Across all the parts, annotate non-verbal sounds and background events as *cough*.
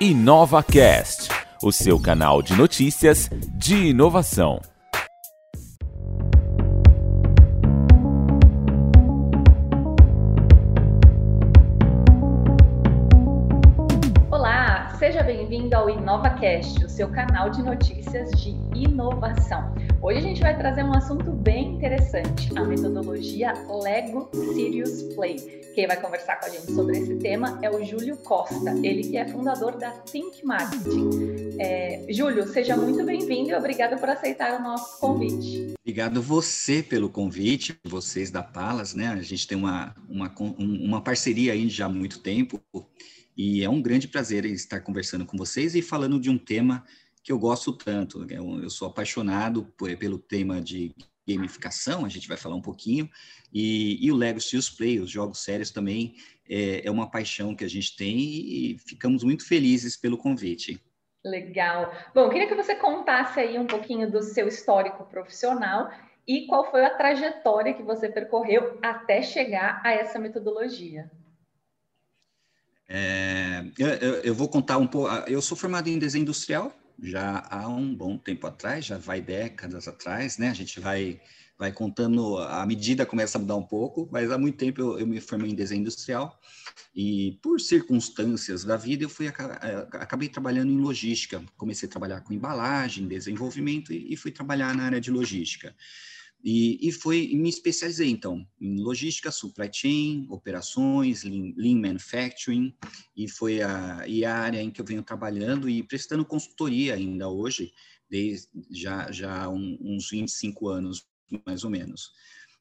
InovaCast, o seu canal de notícias de inovação. Olá, seja bem-vindo ao InovaCast, o seu canal de notícias de inovação. Hoje a gente vai trazer um assunto bem interessante, a metodologia Lego Serious Play. Quem vai conversar com a gente sobre esse tema é o Júlio Costa, ele que é fundador da Think Marketing. É, Júlio, seja muito bem-vindo e obrigado por aceitar o nosso convite. Obrigado você pelo convite, vocês da Palas, né? A gente tem uma, uma, uma parceria aí já há muito tempo e é um grande prazer estar conversando com vocês e falando de um tema que eu gosto tanto. Eu sou apaixonado pelo tema de gamificação, a gente vai falar um pouquinho, e, e o Lego Serious Play, os jogos sérios também, é, é uma paixão que a gente tem e ficamos muito felizes pelo convite. Legal. Bom, queria que você contasse aí um pouquinho do seu histórico profissional e qual foi a trajetória que você percorreu até chegar a essa metodologia. É, eu, eu, vou contar um pouco. Eu sou formado em desenho industrial, já há um bom tempo atrás, já vai décadas atrás, né? A gente vai vai contando, a medida começa a mudar um pouco, mas há muito tempo eu, eu me formei em desenho industrial e por circunstâncias da vida eu fui eh, acabei trabalhando em logística. Comecei a trabalhar com embalagem, desenvolvimento e, e fui trabalhar na área de logística. E, e foi, me especializei, então, em logística, supply chain, operações, lean, lean manufacturing, e foi a, e a área em que eu venho trabalhando e prestando consultoria ainda hoje, desde já, já um, uns 25 anos, mais ou menos.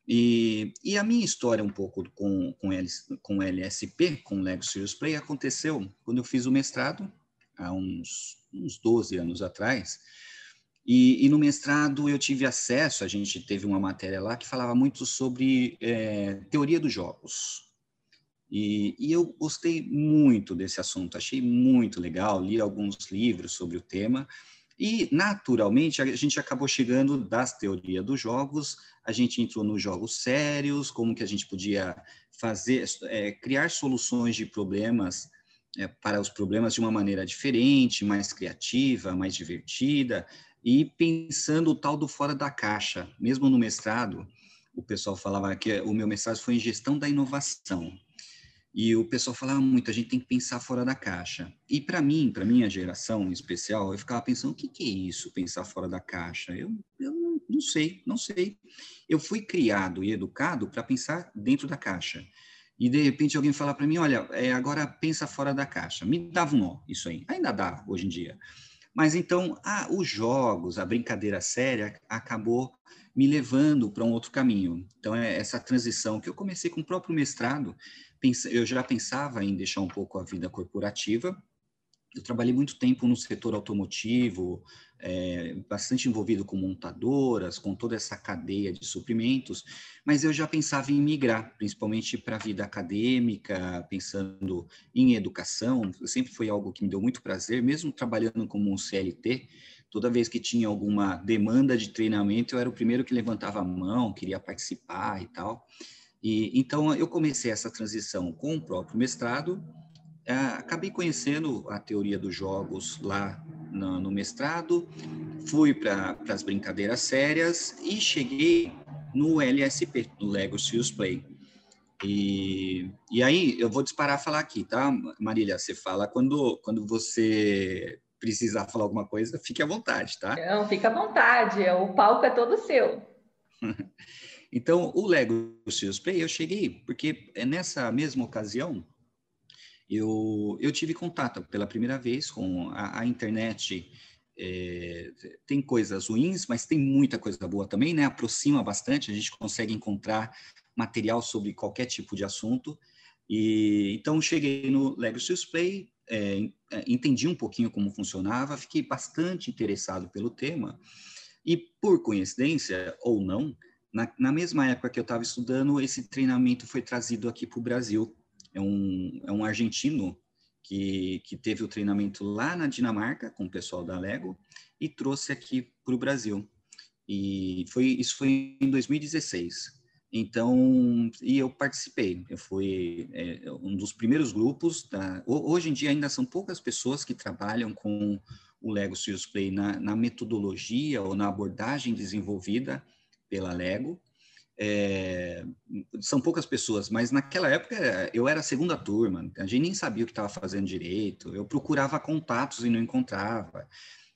E, e a minha história um pouco com, com, L, com LSP, com Lego Serious Play, aconteceu quando eu fiz o mestrado, há uns, uns 12 anos atrás, e, e, no mestrado eu tive acesso, a gente teve uma matéria lá que falava muito sobre é, teoria dos jogos. E, e, eu gostei muito desse assunto, achei muito legal, li alguns livros sobre o tema, e naturalmente a gente acabou chegando das teorias dos jogos, a gente entrou nos jogos sérios, como que a gente podia fazer, é, criar soluções de problemas é, para os problemas de uma maneira diferente, mais criativa, mais divertida, e pensando o tal do fora da caixa. Mesmo no mestrado, o pessoal falava que o meu mestrado foi em gestão da inovação. E o pessoal falava muito, a gente tem que pensar fora da caixa. E para mim, para minha geração em especial, eu ficava pensando, o que, que é isso, pensar fora da caixa? Eu, eu não, sei, não sei. Eu fui criado e educado para pensar dentro da caixa. E de repente alguém fala para mim, olha, é, agora pensa fora da caixa. Me dava um nó isso aí. Ainda dá hoje em dia. Mas então, ah, os jogos, a brincadeira séria acabou me levando para um outro caminho. Então, é essa transição que eu comecei com o próprio mestrado, eu já pensava em deixar um pouco a vida corporativa. Eu trabalhei muito tempo no setor automotivo, é, bastante envolvido com montadoras, com toda essa cadeia de suprimentos, mas eu já pensava em migrar, principalmente para a vida acadêmica, pensando em educação. Sempre foi algo que me deu muito prazer, mesmo trabalhando como um CLT. Toda vez que tinha alguma demanda de treinamento, eu era o primeiro que levantava a mão, queria participar e tal. E então eu comecei essa transição com o próprio mestrado. É, acabei conhecendo a teoria dos jogos lá no, no mestrado, fui para as brincadeiras sérias e cheguei no LSP, no Lego Serious Play. E, e aí eu vou disparar a falar aqui, tá, Marília? Você fala quando, quando você precisar falar alguma coisa, fique à vontade, tá? Não, fica à vontade, o palco é todo seu. *laughs* então, o Lego Serious Play, eu cheguei, porque nessa mesma ocasião, eu, eu tive contato pela primeira vez com a, a internet. É, tem coisas ruins, mas tem muita coisa boa também, né? Aproxima bastante, a gente consegue encontrar material sobre qualquer tipo de assunto. E então cheguei no Lego Serious Play, é, é, entendi um pouquinho como funcionava, fiquei bastante interessado pelo tema. E por coincidência ou não, na, na mesma época que eu estava estudando, esse treinamento foi trazido aqui para o Brasil é um, é um argentino que, que teve o treinamento lá na Dinamarca com o pessoal da Lego e trouxe aqui para o Brasil. E foi, isso foi em 2016. Então, e eu participei. Eu fui é, um dos primeiros grupos. Da, hoje em dia ainda são poucas pessoas que trabalham com o Lego Serious Play na, na metodologia ou na abordagem desenvolvida pela Lego. É, são poucas pessoas, mas naquela época eu era a segunda turma, a gente nem sabia o que estava fazendo direito, eu procurava contatos e não encontrava.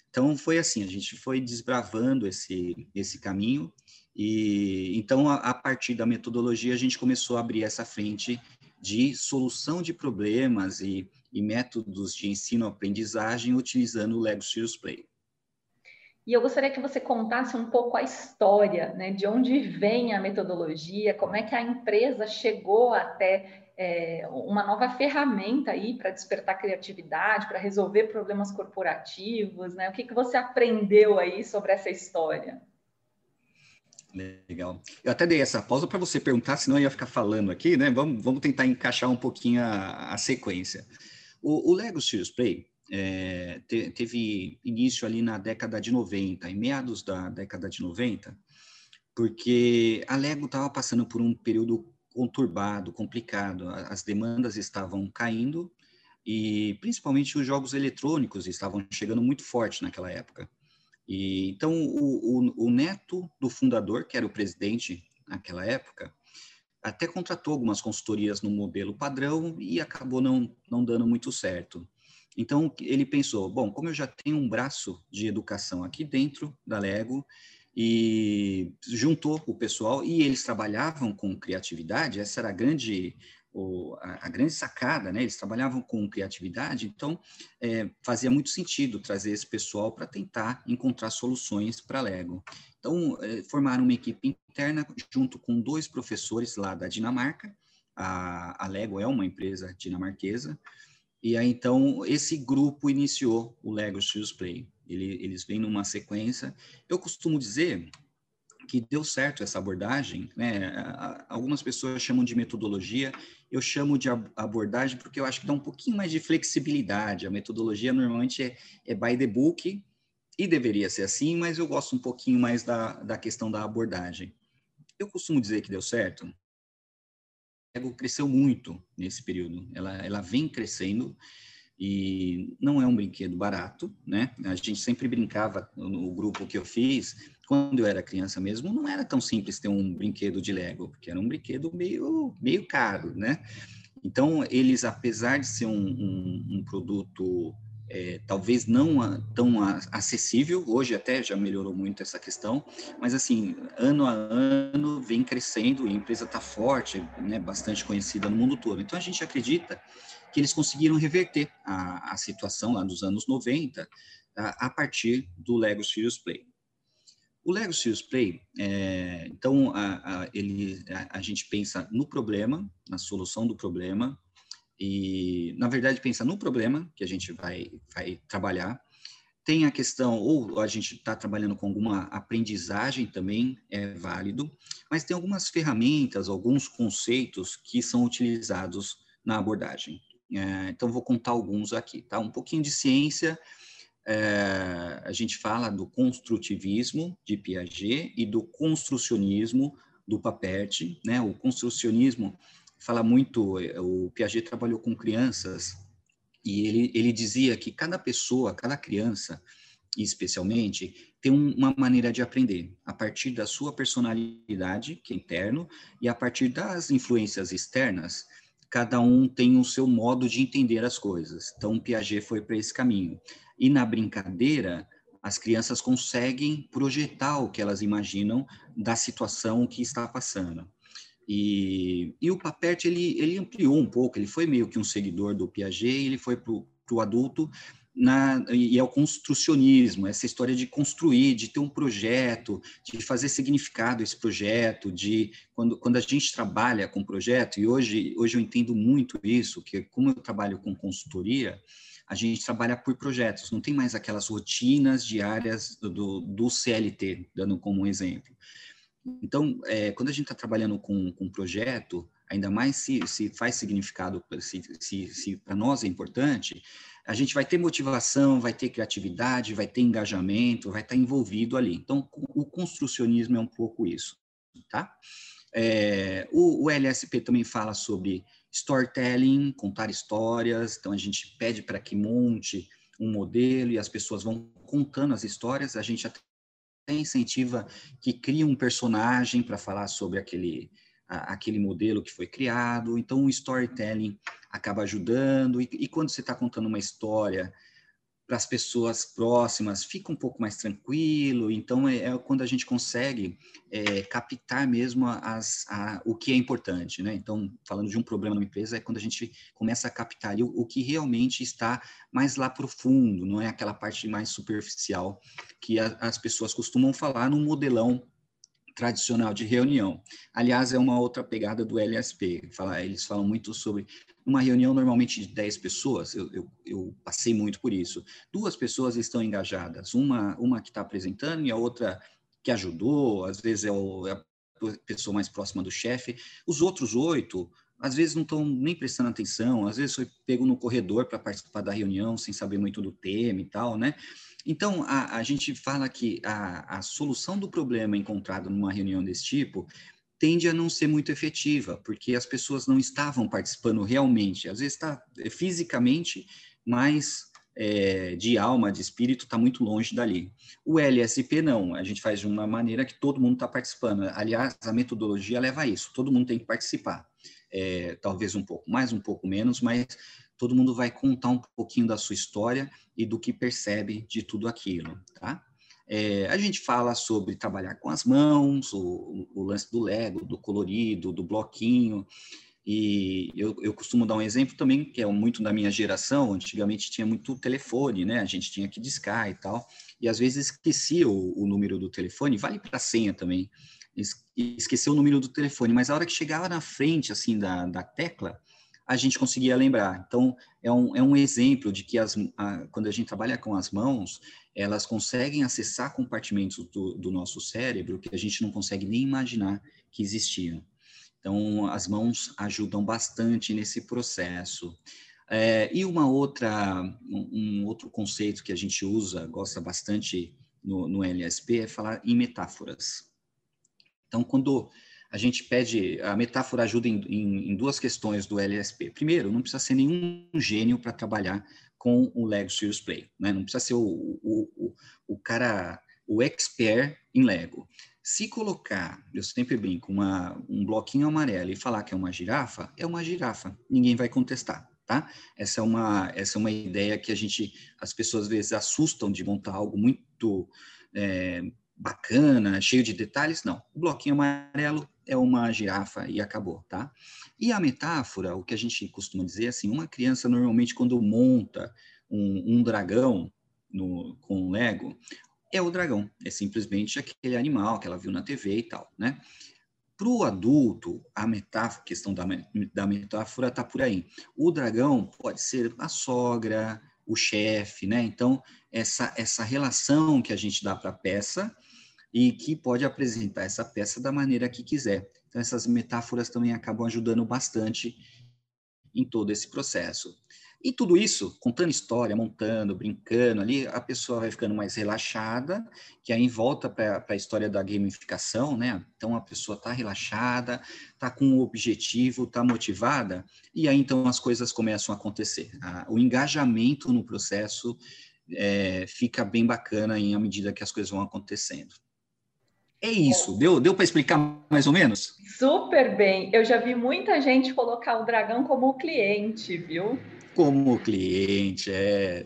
Então foi assim, a gente foi desbravando esse, esse caminho e então, a, a, partir da metodologia, a gente começou a abrir essa frente de solução de problemas e, e métodos de ensino-aprendizagem utilizando o Lego Serious Play. E eu gostaria que você contasse um pouco a história, né, de onde vem a metodologia, como é que a empresa chegou até é, uma nova ferramenta aí para despertar criatividade, para resolver problemas corporativos, né? O que, que você aprendeu aí sobre essa história? Legal. Eu até dei essa pausa para você perguntar, senão eu ia ficar falando aqui, né? Vamos, vamos tentar encaixar um pouquinho a, a sequência. O, o, Lego Serious Play é, te, teve início ali na década de 90, em meados da década de 90, porque a Lego estava passando por um período conturbado, complicado. As demandas estavam caindo e principalmente os jogos eletrônicos estavam chegando muito forte naquela época. E, então, o, o, o, neto do fundador, que era o presidente naquela época, até contratou algumas consultorias no modelo padrão e acabou não, não dando muito certo. Então, ele pensou, bom, como eu já tenho um braço de educação aqui dentro da Lego, e juntou o pessoal, e eles trabalhavam com criatividade, essa era a grande a, a, grande sacada, né? Eles trabalhavam com criatividade, então é, fazia muito sentido trazer esse pessoal para tentar encontrar soluções para Lego. Então é, formaram uma equipe interna junto com dois professores lá da Dinamarca. A, a Lego é uma empresa dinamarquesa. E aí então esse grupo iniciou o Lego Shoes Play. Ele, eles vêm numa sequência. Eu costumo dizer que deu certo essa abordagem, né? Algumas pessoas chamam de metodologia, eu chamo de abordagem porque eu acho que dá um pouquinho mais de flexibilidade. A metodologia normalmente é, é by the book, e deveria ser assim, mas eu gosto um pouquinho mais da, da questão da abordagem. Eu costumo dizer que deu certo. A Ego cresceu muito nesse período, ela, ela vem crescendo e não é um brinquedo barato, né? A gente sempre brincava no grupo que eu fiz, quando eu era criança mesmo, não era tão simples ter um brinquedo de Lego, porque era um brinquedo meio, meio caro, né? Então, eles, apesar de ser um, um, um produto é, talvez não tão acessível, hoje até já melhorou muito essa questão, mas assim, ano a ano vem crescendo e a empresa está forte, né, bastante conhecida no mundo todo. Então, a gente acredita que eles conseguiram reverter a, a situação lá dos anos 90 a, a partir do Lego Serious Play. O Lego Serious Play, é, então, a, a, ele, a, a, gente pensa no problema, na solução do problema, e, na verdade, pensa no problema que a gente vai, vai trabalhar. Tem a questão, ou a gente está trabalhando com alguma aprendizagem também, é válido, mas tem algumas ferramentas, alguns conceitos que são utilizados na abordagem. É, então, vou contar alguns aqui, tá? Um pouquinho de ciência, é, a gente fala do construtivismo de Piaget e do construcionismo do Papert, né? O construcionismo fala muito, o Piaget trabalhou com crianças e ele, ele dizia que cada pessoa, cada criança, especialmente, tem uma maneira de aprender, a partir da sua personalidade, que é interno, e a partir das influências externas, cada um tem o seu modo de entender as coisas. Então, Piaget foi para esse caminho. E na brincadeira, as crianças conseguem projetar o que elas imaginam da situação que está passando. E, e o Papert, ele, ele ampliou um pouco, ele foi meio que um seguidor do Piaget, ele foi para o adulto, na, e é o construcionismo, essa história de construir, de ter um projeto, de fazer significado esse projeto, de quando, quando a gente trabalha com projeto, e hoje, hoje eu entendo muito isso, que como eu trabalho com consultoria, a gente trabalha por projetos, não tem mais aquelas rotinas diárias do, do CLT, dando como um exemplo. Então, é, quando a gente está trabalhando com, um projeto, ainda mais se, se faz significado, se, se, se para nós é importante, a gente vai ter motivação, vai ter criatividade, vai ter engajamento, vai estar tá envolvido ali. Então, o construcionismo é um pouco isso, tá? É, o, o LSP também fala sobre storytelling, contar histórias. Então, a gente pede para que monte um modelo e as pessoas vão contando as histórias. A gente até incentiva que crie um personagem para falar sobre aquele, a, aquele modelo que foi criado. Então, o storytelling acaba ajudando. E, e quando você está contando uma história para as pessoas próximas, fica um pouco mais tranquilo. Então, é, é quando a gente consegue é, captar mesmo as, a, o que é importante. Né? Então, falando de um problema na empresa, é quando a gente começa a captar o, o que realmente está mais lá profundo, não é aquela parte mais superficial que a, as pessoas costumam falar num modelão tradicional de reunião. Aliás, é uma outra pegada do LSP. Fala, eles falam muito sobre uma reunião normalmente de 10 pessoas, eu, eu, eu, passei muito por isso. Duas pessoas estão engajadas, uma, uma que está apresentando e a outra que ajudou, às vezes é, o, é a pessoa mais próxima do chefe. Os outros oito, às vezes não estão nem prestando atenção, às vezes foi pego no corredor para participar da reunião sem saber muito do tema e tal, né? Então, a, a gente fala que a, a solução do problema encontrado numa reunião desse tipo tende a não ser muito efetiva, porque as pessoas não estavam participando realmente. Às vezes está é, fisicamente, mas é, de alma, de espírito, está muito longe dali. O LSP não, a gente faz de uma maneira que todo mundo está participando. Aliás, a metodologia leva a isso, todo mundo tem que participar. É, talvez um pouco mais, um pouco menos, mas todo mundo vai contar um pouquinho da sua história e do que percebe de tudo aquilo, tá? É, a gente fala sobre trabalhar com as mãos, o, o, lance do Lego, do colorido, do bloquinho. E eu, eu, costumo dar um exemplo também, que é muito da minha geração. Antigamente tinha muito telefone, né? A gente tinha que discar e tal. E às vezes esquecia o, o número do telefone, vale para a senha também. Esqueceu o número do telefone, mas a hora que chegava na frente, assim, da, da tecla, a gente conseguia lembrar. Então, é um, é um exemplo de que as, a, quando a gente trabalha com as mãos, elas conseguem acessar compartimentos do, do nosso cérebro que a gente não consegue nem imaginar que existiam. Então, as mãos ajudam bastante nesse processo. É, e uma outra, um, um, outro conceito que a gente usa, gosta bastante no, no LSP, é falar em metáforas. Então, quando a gente pede, a metáfora ajuda em, em, em duas questões do LSP. Primeiro, não precisa ser nenhum gênio para trabalhar com o Lego Serious Play. Né? Não precisa ser o, o, o, o cara, o expert em Lego. Se colocar, eu sempre brinco, uma, um bloquinho amarelo e falar que é uma girafa, é uma girafa. Ninguém vai contestar, tá? Essa é uma, essa é uma ideia que a gente, as pessoas às vezes assustam de montar algo muito é, bacana, cheio de detalhes. Não, o bloquinho amarelo é uma girafa e acabou, tá? E a metáfora, o que a gente costuma dizer, é assim, uma criança normalmente quando monta um, um dragão no, com Lego, é o dragão, é simplesmente aquele animal que ela viu na TV e tal, né? Para o adulto, a metáfora, questão da, da metáfora está por aí. O dragão pode ser a sogra, o chefe, né? Então, essa, essa relação que a gente dá para a peça e que pode apresentar essa peça da maneira que quiser. Então, essas metáforas também acabam ajudando bastante em todo esse processo. E tudo isso, contando história, montando, brincando ali, a pessoa vai ficando mais relaxada, que aí volta para a história da gamificação, né? Então a pessoa está relaxada, está com um objetivo, está motivada, e aí então as coisas começam a acontecer. o engajamento no processo é, fica bem bacana em à medida que as coisas vão acontecendo. É isso. Deu, deu para explicar mais ou menos? Super bem. Eu já vi muita gente colocar o dragão como cliente, viu? Como cliente, é.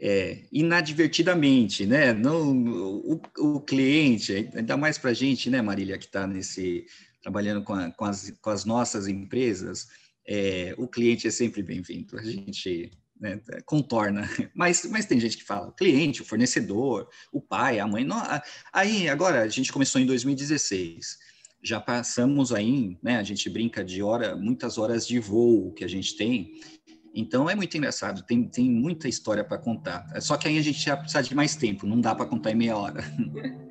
É, inadvertidamente, né? Não, o, o cliente, ainda mais para a gente, né, Marília, que está nesse trabalhando com, a, com, as, com as nossas empresas, é, o cliente é sempre bem-vindo. A gente né, contorna. *laughs* Mas, mas tem gente que fala, o cliente, o fornecedor, o pai, a mãe. Não, aí, agora, a gente começou em 2016. Já passamos aí, né? A gente brinca de hora, muitas horas de voo que a gente tem. Então é muito engraçado, tem, tem muita história para contar. Só que aí a gente já precisa de mais tempo, não dá para contar em meia hora. *laughs*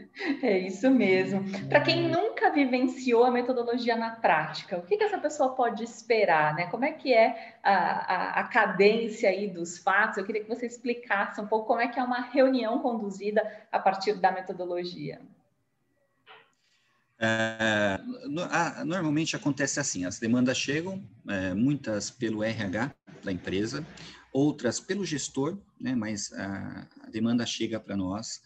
É isso mesmo. Para quem nunca vivenciou a metodologia na prática, o que, que essa pessoa pode esperar? Né? Como é que é a, a, a, cadência aí dos fatos? Eu queria que você explicasse um pouco como é que é uma reunião conduzida a partir da metodologia. É, normalmente acontece assim: as demandas chegam, é, muitas pelo RH da empresa, outras pelo gestor, né, mas a, a demanda chega para nós.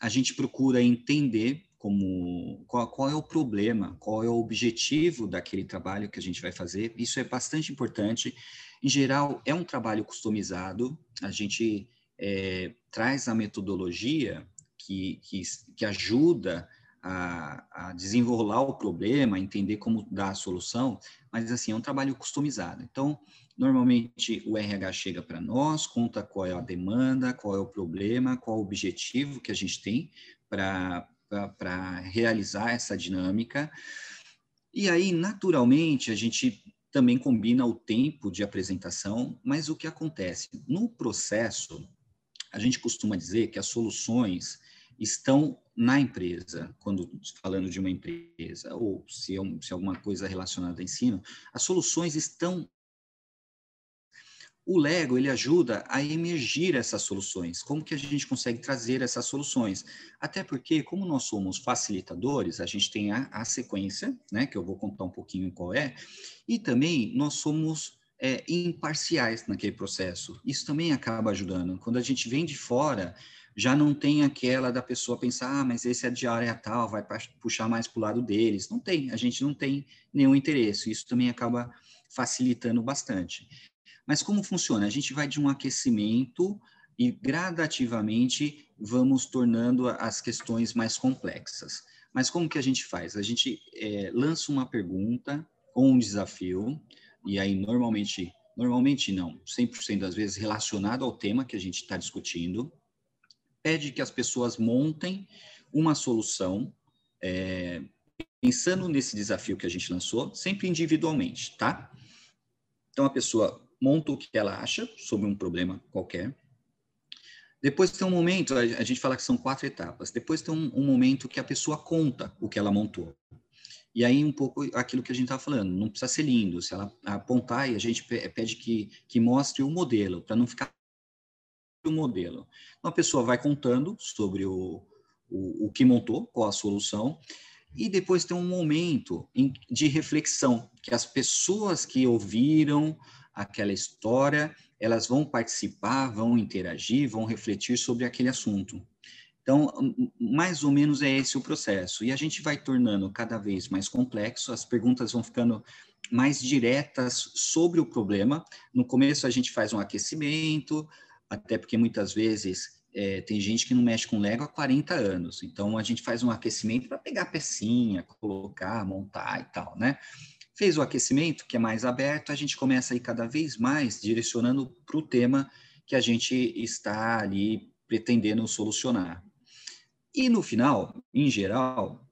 A gente procura entender como qual, qual, é o problema, qual é o objetivo daquele trabalho que a gente vai fazer. Isso é bastante importante. Em geral, é um trabalho customizado. A gente é, traz a metodologia que, que, que ajuda a, a, desenrolar o problema, entender como dar a solução, mas assim, é um trabalho customizado. Então, normalmente o RH chega para nós, conta qual é a demanda, qual é o problema, qual é o objetivo que a gente tem para realizar essa dinâmica. E aí, naturalmente, a gente também combina o tempo de apresentação, mas o que acontece? No processo, a gente costuma dizer que as soluções estão na empresa, quando falando de uma empresa, ou se, é um, se é alguma coisa relacionada a ensino, as soluções estão. O Lego ele ajuda a emergir essas soluções. Como que a gente consegue trazer essas soluções? Até porque, como nós somos facilitadores, a gente tem a, a sequência, né, que eu vou contar um pouquinho qual é, e também nós somos é, imparciais naquele processo. Isso também acaba ajudando. Quando a gente vem de fora, já não tem aquela da pessoa pensar, ah, mas esse é de área tal, vai puxar mais para o lado deles. Não tem, a gente não tem nenhum interesse. Isso também acaba facilitando bastante. Mas como funciona? A gente vai de um aquecimento e gradativamente vamos tornando as questões mais complexas. Mas como que a gente faz? A gente é, lança uma pergunta ou um desafio, e aí normalmente, normalmente não, 100% das vezes relacionado ao tema que a gente está discutindo, pede que as pessoas montem uma solução, é, pensando nesse desafio que a gente lançou, sempre individualmente, tá? Então a pessoa monta o que ela acha sobre um problema qualquer. Depois tem um momento, a gente fala que são quatro etapas. Depois tem um, um momento que a pessoa conta o que ela montou. E aí, um pouco aquilo que a gente estava falando, não precisa ser lindo. Se ela apontar, e a gente pede que, que mostre o modelo, para não ficar o modelo. Então, a pessoa vai contando sobre o, o, o que montou, qual a solução, e depois tem um momento de reflexão, que as pessoas que ouviram aquela história, elas vão participar, vão interagir, vão refletir sobre aquele assunto. Então, mais ou menos é esse o processo. E a gente vai tornando cada vez mais complexo, as perguntas vão ficando mais diretas sobre o problema. No começo, a gente faz um aquecimento, até porque muitas vezes é, tem gente que não mexe com Lego há 40 anos, então a gente faz um aquecimento para pegar pecinha, colocar, montar e tal, né? Fez o aquecimento, que é mais aberto, a gente começa a ir cada vez mais direcionando para o tema que a gente está ali pretendendo solucionar. E no final, em geral,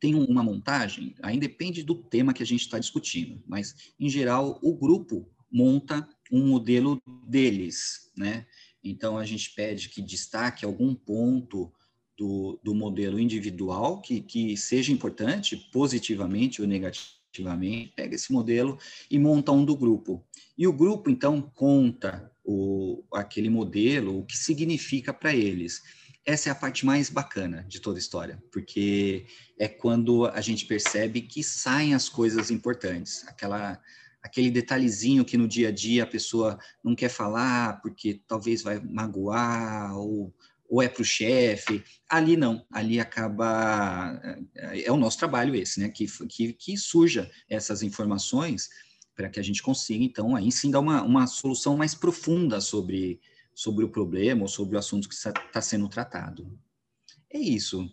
tem uma montagem, aí depende do tema que a gente está discutindo, mas em geral o grupo monta um modelo deles, né? Então, a gente pede que destaque algum ponto do, do modelo individual que, que seja importante, positivamente ou negativamente, pega esse modelo e monta um do grupo. E o grupo, então, conta o, aquele modelo, o que significa para eles. Essa é a parte mais bacana de toda a história, porque é quando a gente percebe que saem as coisas importantes, aquela aquele detalhezinho que no dia a dia a pessoa não quer falar porque talvez vai magoar ou, ou é para o chefe. Ali não, ali acaba. É, é o nosso trabalho esse, né? Que, que, que surja essas informações para que a gente consiga, então, aí sim dar uma, uma solução mais profunda sobre, sobre o problema ou sobre o assunto que está sendo tratado. É isso.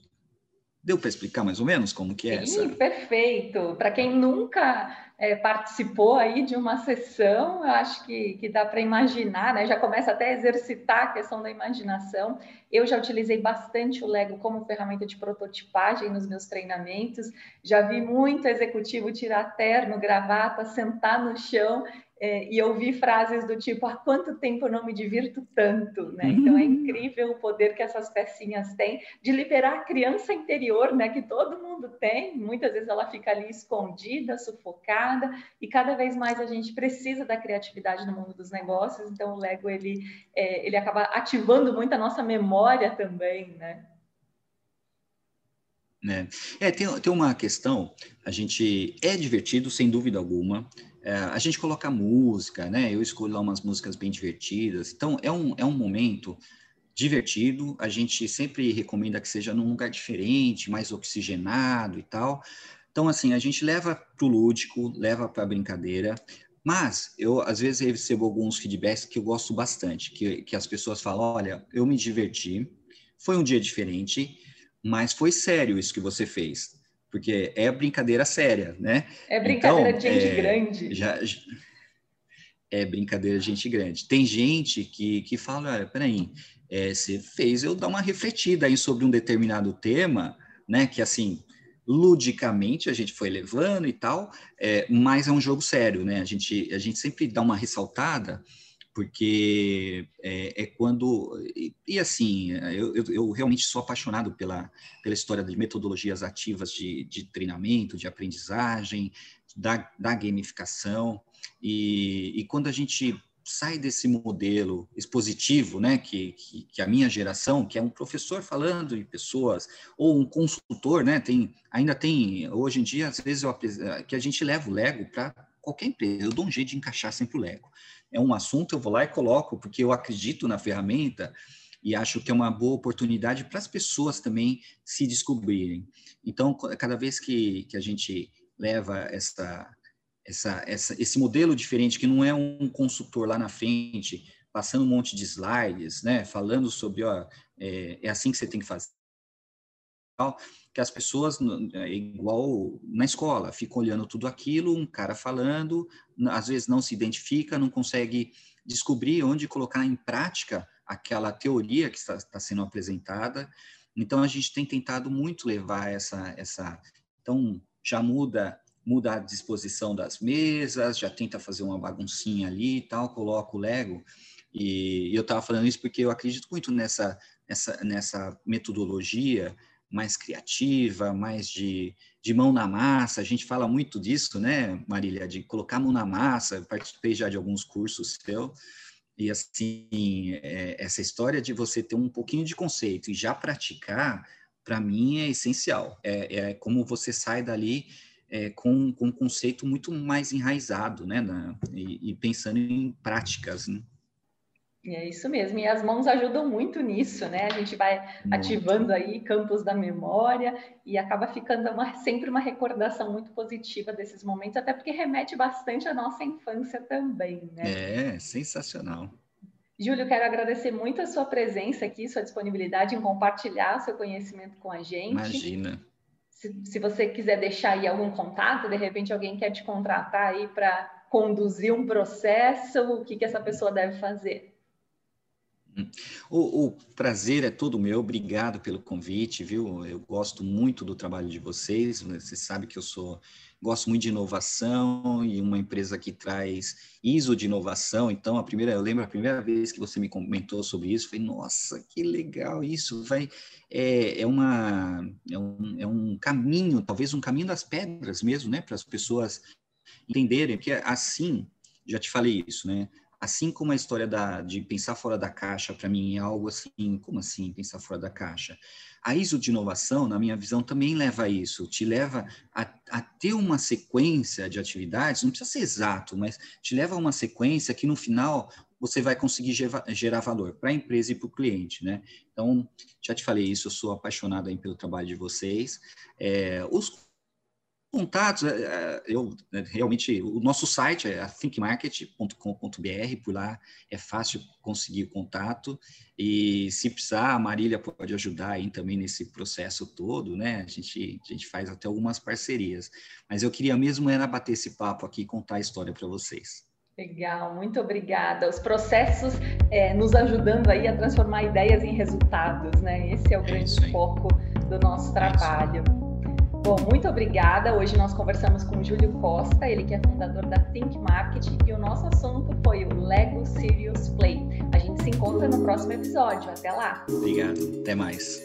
Deu para explicar mais ou menos como que é Sim, essa? perfeito. Para quem nunca é, participou aí de uma sessão, eu acho que, que dá para imaginar, né? Já começa até a exercitar a questão da imaginação. Eu já utilizei bastante o Lego como ferramenta de prototipagem nos meus treinamentos. Já vi muito executivo tirar terno, gravata, sentar no chão é, e ouvir frases do tipo: há quanto tempo eu não me divirto tanto, né? Então é uhum. incrível o poder que essas pecinhas têm de liberar a criança interior, né? Que todo mundo tem. Muitas vezes ela fica ali escondida, sufocada, e cada vez mais a gente precisa da criatividade no mundo dos negócios. Então o Lego ele, é, ele acaba ativando muito a nossa memória também, né? É, é tem, tem uma questão, a gente é divertido, sem dúvida alguma, é, a gente coloca música, né? Eu escolho lá umas músicas bem divertidas, então é um, é um momento divertido, a gente sempre recomenda que seja num lugar diferente, mais oxigenado e tal, então, assim, a gente leva para o lúdico, leva para a brincadeira, mas eu, às vezes, recebo alguns feedbacks que eu gosto bastante, que, que as pessoas falam, olha, eu me diverti, foi um dia diferente, mas foi sério isso que você fez, porque é brincadeira séria, né? É brincadeira então, de gente é, grande. Já, é brincadeira de gente grande. Tem gente que, que fala, olha, peraí, é, você fez eu dar uma refletida aí sobre um determinado tema, né? Que assim, ludicamente a gente foi levando e tal, é, mas é um jogo sério, né? A gente, a gente sempre dá uma ressaltada, porque é, é quando. E, e assim, eu, eu, eu, realmente sou apaixonado pela, pela história de metodologias ativas de, de treinamento, de aprendizagem, da, da gamificação, e, e quando a gente sai desse modelo expositivo, né, que, que, que, a minha geração, que é um professor falando em pessoas, ou um consultor, né, tem, ainda tem, hoje em dia, às vezes, eu, que a gente leva o Lego para qualquer empresa, eu dou um jeito de encaixar sempre o Lego. É um assunto, eu vou lá e coloco, porque eu acredito na ferramenta, e acho que é uma boa oportunidade para as pessoas também se descobrirem. Então, cada vez que, que a gente leva essa, essa, essa, esse modelo diferente, que não é um consultor lá na frente, passando um monte de slides, né, falando sobre, ó, é, é assim que você tem que fazer, que as pessoas, é igual na escola, ficam olhando tudo aquilo, um cara falando, às vezes não se identifica, não consegue descobrir onde colocar em prática aquela teoria que está, está sendo apresentada. Então, a gente tem tentado muito levar essa, essa então, já muda muda a disposição das mesas, já tenta fazer uma baguncinha ali e tal, coloca o Lego. E, eu estava falando isso porque eu acredito muito nessa, nessa, nessa metodologia mais criativa, mais de, de mão na massa. A gente fala muito disso, né, Marília, de colocar a mão na massa. participei já de alguns cursos seu. E assim, é, essa história de você ter um pouquinho de conceito e já praticar, para mim é essencial. É, é como você sai dali é, com, com um conceito muito mais enraizado, né? Na, e, e, pensando em práticas, né? É isso mesmo, e as mãos ajudam muito nisso, né? A gente vai muito. ativando aí campos da memória e acaba ficando uma, sempre uma recordação muito positiva desses momentos, até porque remete bastante à nossa infância também, né? É, sensacional. Júlio, quero agradecer muito a sua presença aqui, sua disponibilidade em compartilhar seu conhecimento com a gente. Imagina se, se você quiser deixar aí algum contato, de repente alguém quer te contratar aí para conduzir um processo, o que, que essa pessoa deve fazer? O, o, prazer é todo meu, obrigado pelo convite, viu? Eu gosto muito do trabalho de vocês, você sabe que eu sou gosto muito de inovação e uma empresa que traz ISO de inovação. Então, a primeira, eu lembro a primeira vez que você me comentou sobre isso, falei, nossa, que legal isso, vai é, é uma é um, é um caminho, talvez um caminho das pedras mesmo, né, para as pessoas entenderem que assim, já te falei isso, né? Assim como a história da, de pensar fora da caixa, para mim, é algo assim, como assim pensar fora da caixa? A ISO de inovação, na minha visão, também leva a isso, te leva a, a ter uma sequência de atividades, não precisa ser exato, mas te leva a uma sequência que no final você vai conseguir gerar valor para a empresa e para o cliente, né? Então, já te falei isso, eu sou apaixonado pelo trabalho de vocês. É, os contatos, é, é, eu né, realmente, o nosso site é thinkmarket.com.br, por lá é fácil conseguir contato, e se precisar, a Marília pode ajudar aí também nesse processo todo, né, a gente, a gente faz até algumas parcerias, mas eu queria mesmo era bater esse papo aqui e contar a história para vocês. Legal, muito obrigada. Os processos é, nos ajudando aí a transformar ideias em resultados, né? Esse é o é grande é foco do nosso trabalho. Bom, muito obrigada. Hoje nós conversamos com o Júlio Costa, ele que é fundador da Think Market, e o nosso assunto foi o Lego Serious Play. A gente se encontra no próximo episódio. Até lá. Obrigado. Até mais.